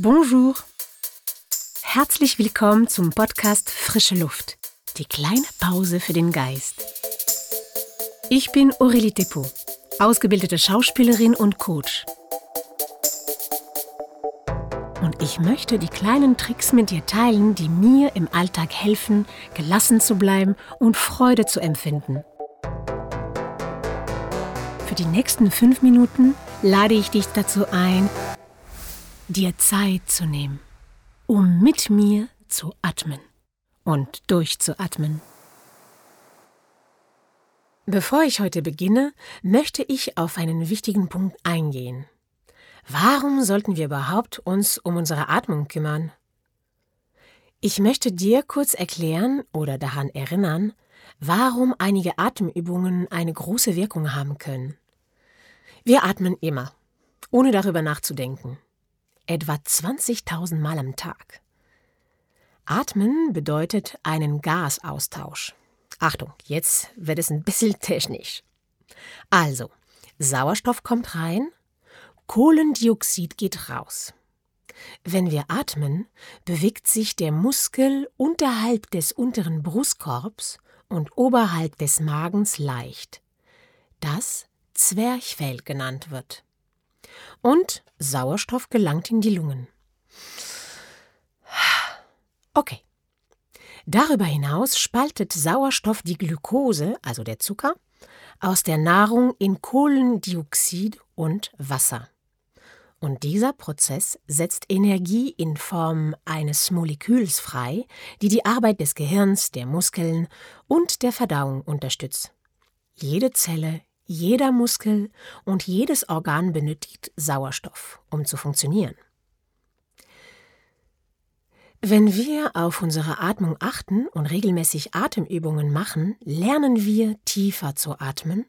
Bonjour. Herzlich willkommen zum Podcast Frische Luft. Die kleine Pause für den Geist. Ich bin Aurélie Depot, ausgebildete Schauspielerin und Coach. Und ich möchte die kleinen Tricks mit dir teilen, die mir im Alltag helfen, gelassen zu bleiben und Freude zu empfinden. Für die nächsten fünf Minuten lade ich dich dazu ein, dir Zeit zu nehmen, um mit mir zu atmen und durchzuatmen. Bevor ich heute beginne, möchte ich auf einen wichtigen Punkt eingehen. Warum sollten wir überhaupt uns um unsere Atmung kümmern? Ich möchte dir kurz erklären oder daran erinnern, warum einige Atemübungen eine große Wirkung haben können. Wir atmen immer, ohne darüber nachzudenken etwa 20.000 Mal am Tag. Atmen bedeutet einen Gasaustausch. Achtung, jetzt wird es ein bisschen technisch. Also, Sauerstoff kommt rein, Kohlendioxid geht raus. Wenn wir atmen, bewegt sich der Muskel unterhalb des unteren Brustkorbs und oberhalb des Magens leicht, das Zwerchfell genannt wird und Sauerstoff gelangt in die Lungen. Okay. Darüber hinaus spaltet Sauerstoff die Glucose, also der Zucker, aus der Nahrung in Kohlendioxid und Wasser. Und dieser Prozess setzt Energie in Form eines Moleküls frei, die die Arbeit des Gehirns, der Muskeln und der Verdauung unterstützt. Jede Zelle jeder Muskel und jedes Organ benötigt Sauerstoff, um zu funktionieren. Wenn wir auf unsere Atmung achten und regelmäßig Atemübungen machen, lernen wir tiefer zu atmen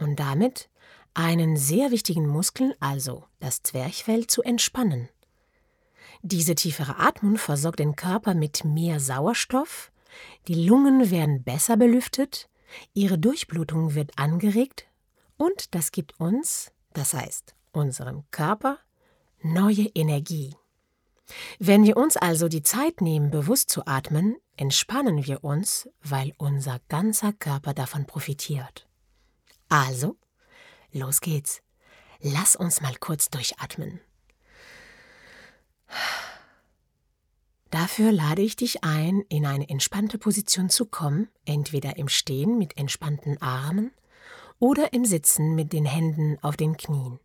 und damit einen sehr wichtigen Muskel, also das Zwerchfell, zu entspannen. Diese tiefere Atmung versorgt den Körper mit mehr Sauerstoff, die Lungen werden besser belüftet, ihre Durchblutung wird angeregt und das gibt uns, das heißt unserem Körper, neue Energie. Wenn wir uns also die Zeit nehmen, bewusst zu atmen, entspannen wir uns, weil unser ganzer Körper davon profitiert. Also, los geht's. Lass uns mal kurz durchatmen. Dafür lade ich dich ein, in eine entspannte Position zu kommen, entweder im Stehen mit entspannten Armen oder im Sitzen mit den Händen auf den Knien.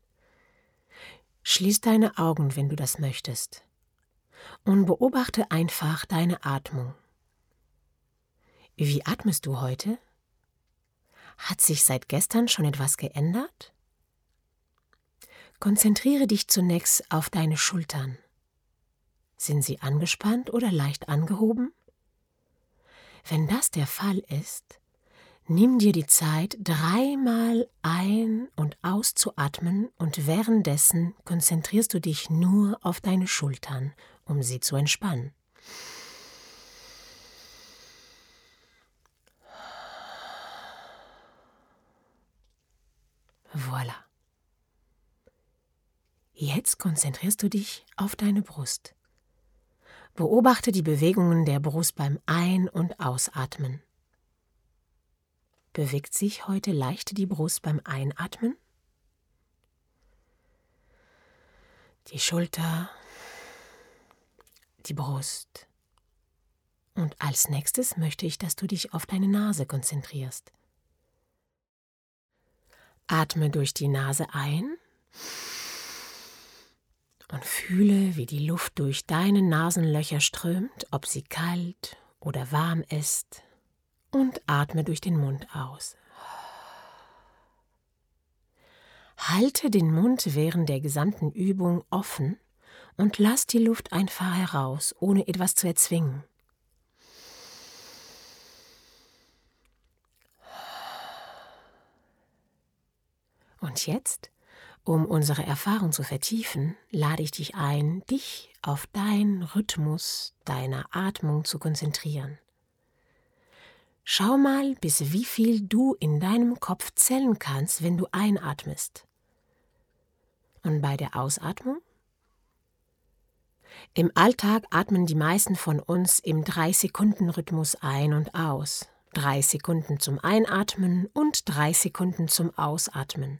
Schließ deine Augen, wenn du das möchtest, und beobachte einfach deine Atmung. Wie atmest du heute? Hat sich seit gestern schon etwas geändert? Konzentriere dich zunächst auf deine Schultern. Sind sie angespannt oder leicht angehoben? Wenn das der Fall ist, Nimm dir die Zeit, dreimal ein- und auszuatmen und währenddessen konzentrierst du dich nur auf deine Schultern, um sie zu entspannen. Voilà. Jetzt konzentrierst du dich auf deine Brust. Beobachte die Bewegungen der Brust beim Ein- und Ausatmen. Bewegt sich heute leicht die Brust beim Einatmen? Die Schulter, die Brust. Und als nächstes möchte ich, dass du dich auf deine Nase konzentrierst. Atme durch die Nase ein und fühle, wie die Luft durch deine Nasenlöcher strömt, ob sie kalt oder warm ist und atme durch den Mund aus. Halte den Mund während der gesamten Übung offen und lass die Luft einfach heraus, ohne etwas zu erzwingen. Und jetzt, um unsere Erfahrung zu vertiefen, lade ich dich ein, dich auf deinen Rhythmus deiner Atmung zu konzentrieren. Schau mal, bis wie viel du in deinem Kopf zählen kannst, wenn du einatmest. Und bei der Ausatmung? Im Alltag atmen die meisten von uns im 3-Sekunden-Rhythmus ein und aus. Drei Sekunden zum Einatmen und drei Sekunden zum Ausatmen.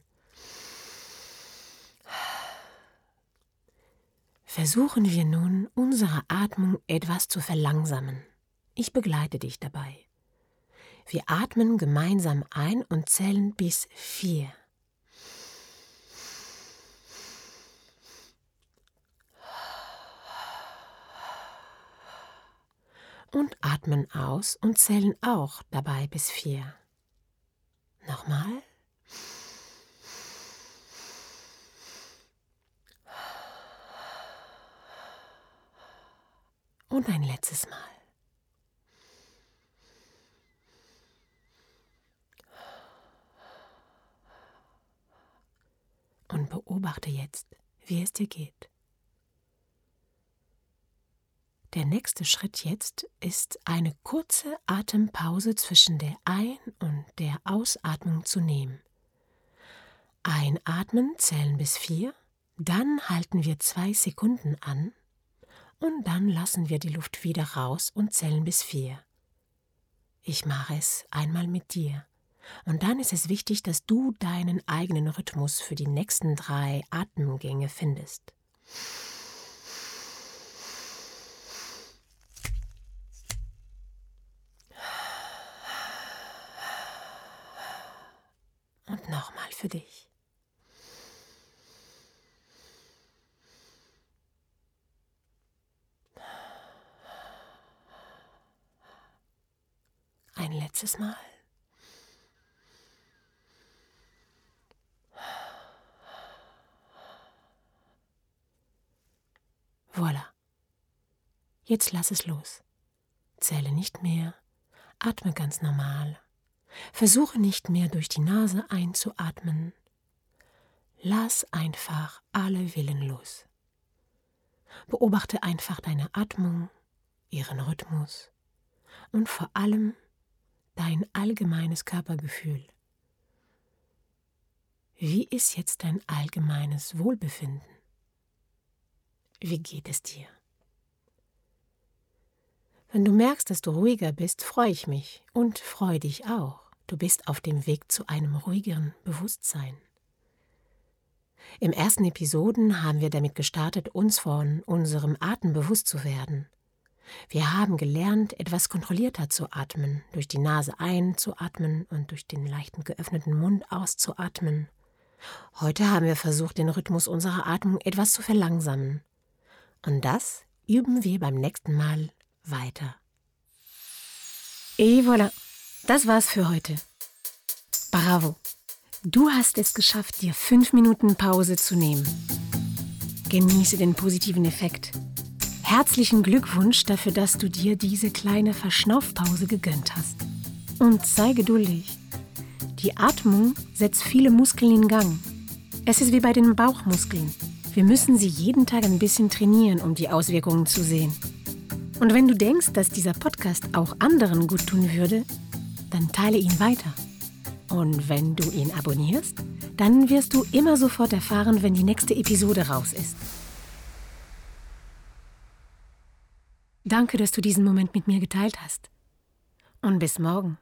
Versuchen wir nun, unsere Atmung etwas zu verlangsamen. Ich begleite dich dabei. Wir atmen gemeinsam ein und zählen bis vier. Und atmen aus und zählen auch dabei bis vier. Nochmal. Und ein letztes Mal. Und beobachte jetzt, wie es dir geht. Der nächste Schritt jetzt ist eine kurze Atempause zwischen der Ein- und der Ausatmung zu nehmen. Einatmen, zählen bis vier, dann halten wir zwei Sekunden an und dann lassen wir die Luft wieder raus und zählen bis vier. Ich mache es einmal mit dir. Und dann ist es wichtig, dass du deinen eigenen Rhythmus für die nächsten drei Atemgänge findest. Und nochmal für dich. Ein letztes Mal. Voilà. Jetzt lass es los. Zähle nicht mehr, atme ganz normal. Versuche nicht mehr durch die Nase einzuatmen. Lass einfach alle Willen los. Beobachte einfach deine Atmung, ihren Rhythmus und vor allem dein allgemeines Körpergefühl. Wie ist jetzt dein allgemeines Wohlbefinden? Wie geht es dir? Wenn du merkst, dass du ruhiger bist, freue ich mich und freue dich auch. Du bist auf dem Weg zu einem ruhigeren Bewusstsein. Im ersten Episoden haben wir damit gestartet, uns von unserem Atem bewusst zu werden. Wir haben gelernt, etwas kontrollierter zu atmen, durch die Nase einzuatmen und durch den leichten geöffneten Mund auszuatmen. Heute haben wir versucht, den Rhythmus unserer Atmung etwas zu verlangsamen. Und das üben wir beim nächsten Mal weiter. Et voilà, das war's für heute. Bravo! Du hast es geschafft, dir fünf Minuten Pause zu nehmen. Genieße den positiven Effekt. Herzlichen Glückwunsch dafür, dass du dir diese kleine Verschnaufpause gegönnt hast. Und sei geduldig. Die Atmung setzt viele Muskeln in Gang. Es ist wie bei den Bauchmuskeln. Wir müssen sie jeden Tag ein bisschen trainieren, um die Auswirkungen zu sehen. Und wenn du denkst, dass dieser Podcast auch anderen gut tun würde, dann teile ihn weiter. Und wenn du ihn abonnierst, dann wirst du immer sofort erfahren, wenn die nächste Episode raus ist. Danke, dass du diesen Moment mit mir geteilt hast. Und bis morgen.